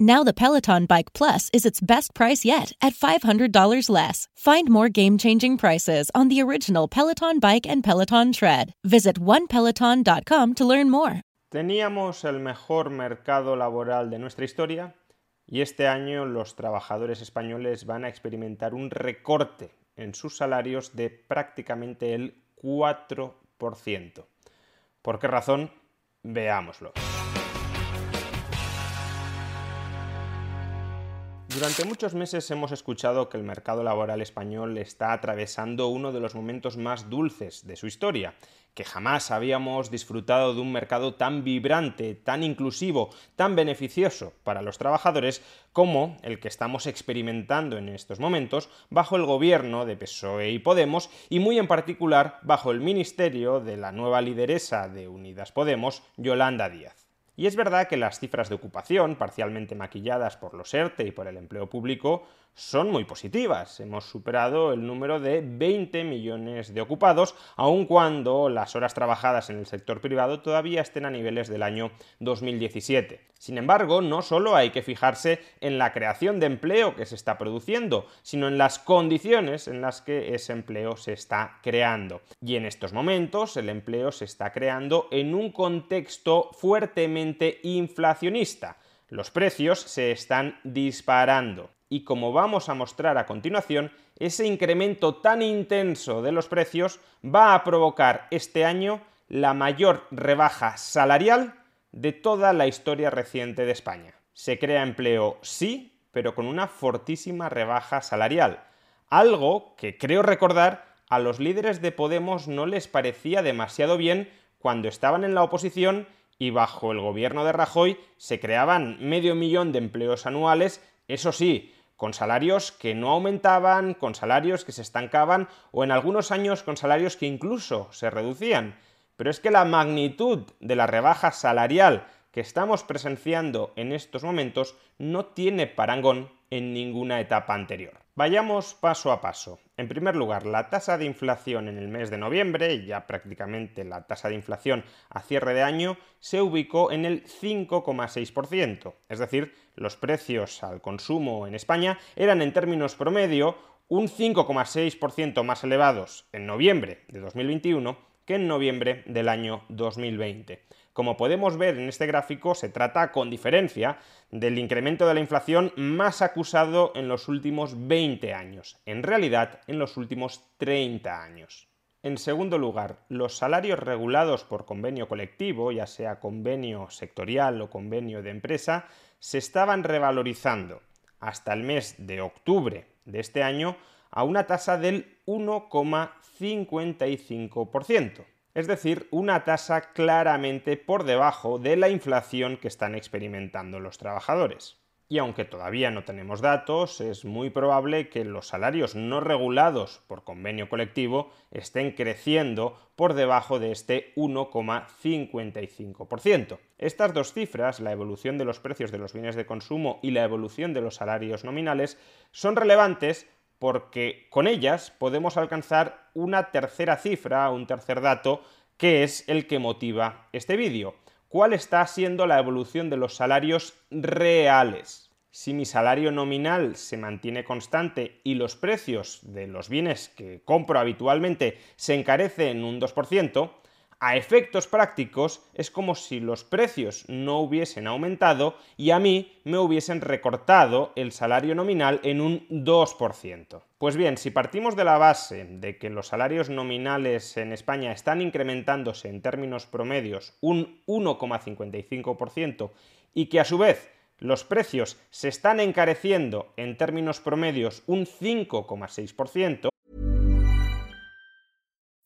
Now the Peloton Bike Plus is its best price yet at $500 less. Find more game-changing prices on the original Peloton Bike and Peloton Tread. Visit onepeloton.com to learn more. Teníamos el mejor mercado laboral de nuestra historia y este año los trabajadores españoles van a experimentar un recorte en sus salarios de prácticamente el 4%. ¿Por qué razón? Veámoslo. Durante muchos meses hemos escuchado que el mercado laboral español está atravesando uno de los momentos más dulces de su historia, que jamás habíamos disfrutado de un mercado tan vibrante, tan inclusivo, tan beneficioso para los trabajadores como el que estamos experimentando en estos momentos bajo el gobierno de PSOE y Podemos y muy en particular bajo el ministerio de la nueva lideresa de Unidas Podemos, Yolanda Díaz. Y es verdad que las cifras de ocupación, parcialmente maquilladas por los ERTE y por el empleo público, son muy positivas. Hemos superado el número de 20 millones de ocupados, aun cuando las horas trabajadas en el sector privado todavía estén a niveles del año 2017. Sin embargo, no solo hay que fijarse en la creación de empleo que se está produciendo, sino en las condiciones en las que ese empleo se está creando. Y en estos momentos el empleo se está creando en un contexto fuertemente inflacionista. Los precios se están disparando y como vamos a mostrar a continuación, ese incremento tan intenso de los precios va a provocar este año la mayor rebaja salarial de toda la historia reciente de España. Se crea empleo, sí, pero con una fortísima rebaja salarial, algo que creo recordar a los líderes de Podemos no les parecía demasiado bien cuando estaban en la oposición y bajo el gobierno de Rajoy se creaban medio millón de empleos anuales, eso sí, con salarios que no aumentaban, con salarios que se estancaban o en algunos años con salarios que incluso se reducían. Pero es que la magnitud de la rebaja salarial que estamos presenciando en estos momentos no tiene parangón en ninguna etapa anterior. Vayamos paso a paso. En primer lugar, la tasa de inflación en el mes de noviembre, ya prácticamente la tasa de inflación a cierre de año, se ubicó en el 5,6%. Es decir, los precios al consumo en España eran en términos promedio un 5,6% más elevados en noviembre de 2021 que en noviembre del año 2020. Como podemos ver en este gráfico, se trata con diferencia del incremento de la inflación más acusado en los últimos 20 años, en realidad en los últimos 30 años. En segundo lugar, los salarios regulados por convenio colectivo, ya sea convenio sectorial o convenio de empresa, se estaban revalorizando hasta el mes de octubre de este año a una tasa del 1,55%. Es decir, una tasa claramente por debajo de la inflación que están experimentando los trabajadores. Y aunque todavía no tenemos datos, es muy probable que los salarios no regulados por convenio colectivo estén creciendo por debajo de este 1,55%. Estas dos cifras, la evolución de los precios de los bienes de consumo y la evolución de los salarios nominales, son relevantes porque con ellas podemos alcanzar una tercera cifra, un tercer dato, que es el que motiva este vídeo cuál está siendo la evolución de los salarios reales. Si mi salario nominal se mantiene constante y los precios de los bienes que compro habitualmente se encarecen un 2%, a efectos prácticos es como si los precios no hubiesen aumentado y a mí me hubiesen recortado el salario nominal en un 2%. Pues bien, si partimos de la base de que los salarios nominales en España están incrementándose en términos promedios un 1,55% y que a su vez los precios se están encareciendo en términos promedios un 5,6%,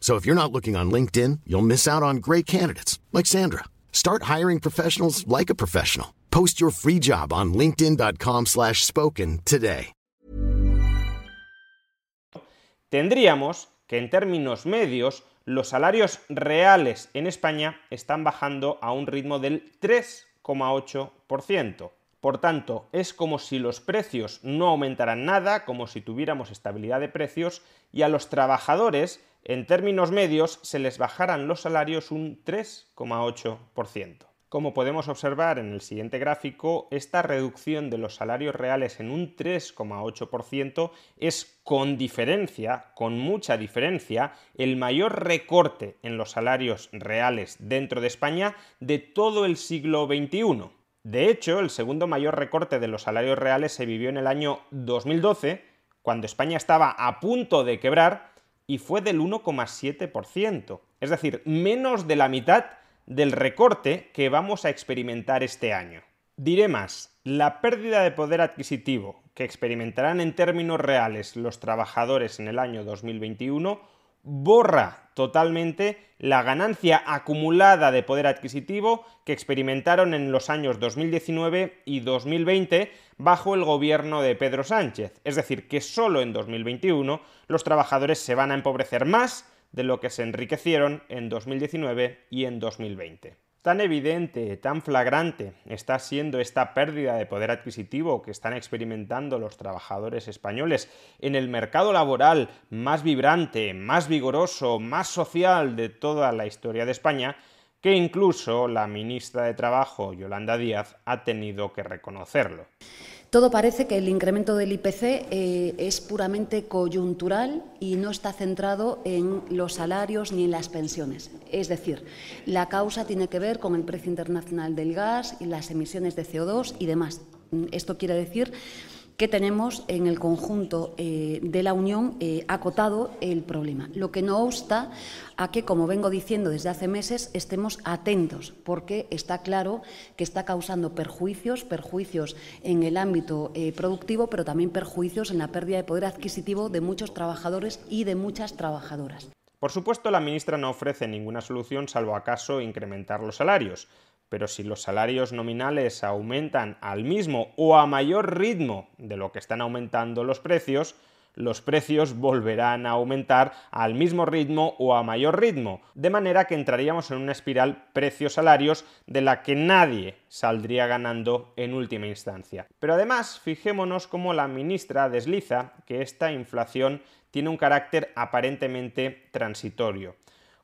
So if you're not looking on LinkedIn, you'll miss out on great candidates like Sandra. Start hiring professionals like a professional. Post your free job on linkedin.com/spoken today. tendríamos que en términos medios los salarios reales en España están bajando a un ritmo del 3,8%. Por tanto, es como si los precios no aumentaran nada, como si tuviéramos estabilidad de precios, y a los trabajadores, en términos medios, se les bajaran los salarios un 3,8%. Como podemos observar en el siguiente gráfico, esta reducción de los salarios reales en un 3,8% es con diferencia, con mucha diferencia, el mayor recorte en los salarios reales dentro de España de todo el siglo XXI. De hecho, el segundo mayor recorte de los salarios reales se vivió en el año 2012, cuando España estaba a punto de quebrar, y fue del 1,7%. Es decir, menos de la mitad del recorte que vamos a experimentar este año. Diré más, la pérdida de poder adquisitivo que experimentarán en términos reales los trabajadores en el año 2021 borra totalmente la ganancia acumulada de poder adquisitivo que experimentaron en los años 2019 y 2020 bajo el gobierno de Pedro Sánchez. Es decir, que solo en 2021 los trabajadores se van a empobrecer más de lo que se enriquecieron en 2019 y en 2020. Tan evidente, tan flagrante está siendo esta pérdida de poder adquisitivo que están experimentando los trabajadores españoles en el mercado laboral más vibrante, más vigoroso, más social de toda la historia de España, que incluso la ministra de Trabajo, Yolanda Díaz, ha tenido que reconocerlo. Todo parece que el incremento del IPC eh, es puramente coyuntural y no está centrado en los salarios ni en las pensiones. Es decir, la causa tiene que ver con el precio internacional del gas y las emisiones de CO2 y demás. Esto quiere decir que tenemos en el conjunto eh, de la Unión eh, acotado el problema. Lo que no obsta a que, como vengo diciendo desde hace meses, estemos atentos, porque está claro que está causando perjuicios, perjuicios en el ámbito eh, productivo, pero también perjuicios en la pérdida de poder adquisitivo de muchos trabajadores y de muchas trabajadoras. Por supuesto, la ministra no ofrece ninguna solución salvo acaso incrementar los salarios, pero si los salarios nominales aumentan al mismo o a mayor ritmo de lo que están aumentando los precios, los precios volverán a aumentar al mismo ritmo o a mayor ritmo, de manera que entraríamos en una espiral precios-salarios de la que nadie saldría ganando en última instancia. Pero además, fijémonos cómo la ministra desliza que esta inflación tiene un carácter aparentemente transitorio.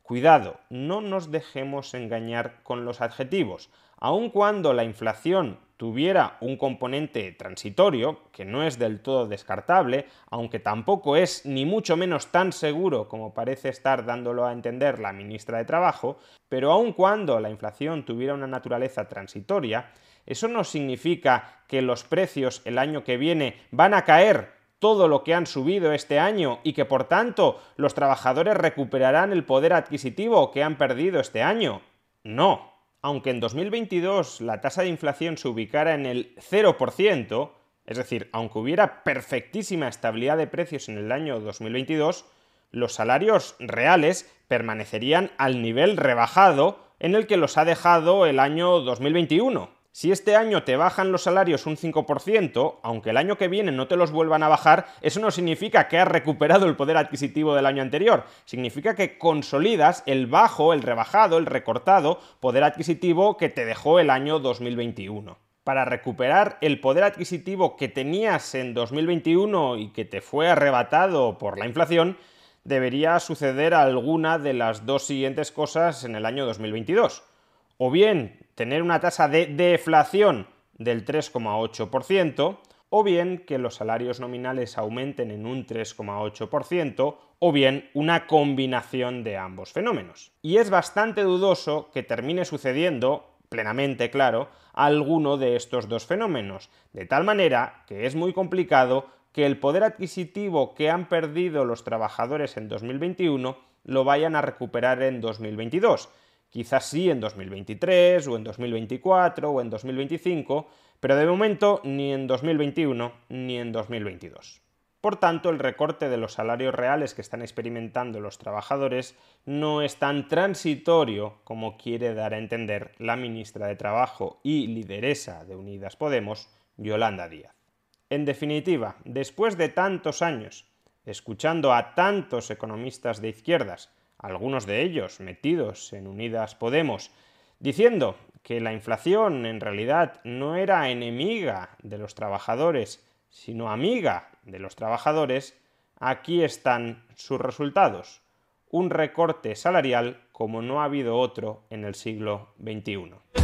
Cuidado, no nos dejemos engañar con los adjetivos. Aun cuando la inflación tuviera un componente transitorio, que no es del todo descartable, aunque tampoco es ni mucho menos tan seguro como parece estar dándolo a entender la ministra de Trabajo, pero aun cuando la inflación tuviera una naturaleza transitoria, eso no significa que los precios el año que viene van a caer todo lo que han subido este año y que por tanto los trabajadores recuperarán el poder adquisitivo que han perdido este año. No. Aunque en 2022 la tasa de inflación se ubicara en el 0%, es decir, aunque hubiera perfectísima estabilidad de precios en el año 2022, los salarios reales permanecerían al nivel rebajado en el que los ha dejado el año 2021. Si este año te bajan los salarios un 5%, aunque el año que viene no te los vuelvan a bajar, eso no significa que has recuperado el poder adquisitivo del año anterior. Significa que consolidas el bajo, el rebajado, el recortado poder adquisitivo que te dejó el año 2021 para recuperar el poder adquisitivo que tenías en 2021 y que te fue arrebatado por la inflación, debería suceder alguna de las dos siguientes cosas en el año 2022 o bien tener una tasa de deflación del 3,8%, o bien que los salarios nominales aumenten en un 3,8%, o bien una combinación de ambos fenómenos. Y es bastante dudoso que termine sucediendo, plenamente claro, alguno de estos dos fenómenos, de tal manera que es muy complicado que el poder adquisitivo que han perdido los trabajadores en 2021 lo vayan a recuperar en 2022 quizás sí en 2023 o en 2024 o en 2025, pero de momento ni en 2021 ni en 2022. Por tanto, el recorte de los salarios reales que están experimentando los trabajadores no es tan transitorio como quiere dar a entender la ministra de Trabajo y lideresa de Unidas Podemos, Yolanda Díaz. En definitiva, después de tantos años, escuchando a tantos economistas de izquierdas algunos de ellos metidos en Unidas Podemos, diciendo que la inflación en realidad no era enemiga de los trabajadores, sino amiga de los trabajadores, aquí están sus resultados. Un recorte salarial como no ha habido otro en el siglo XXI.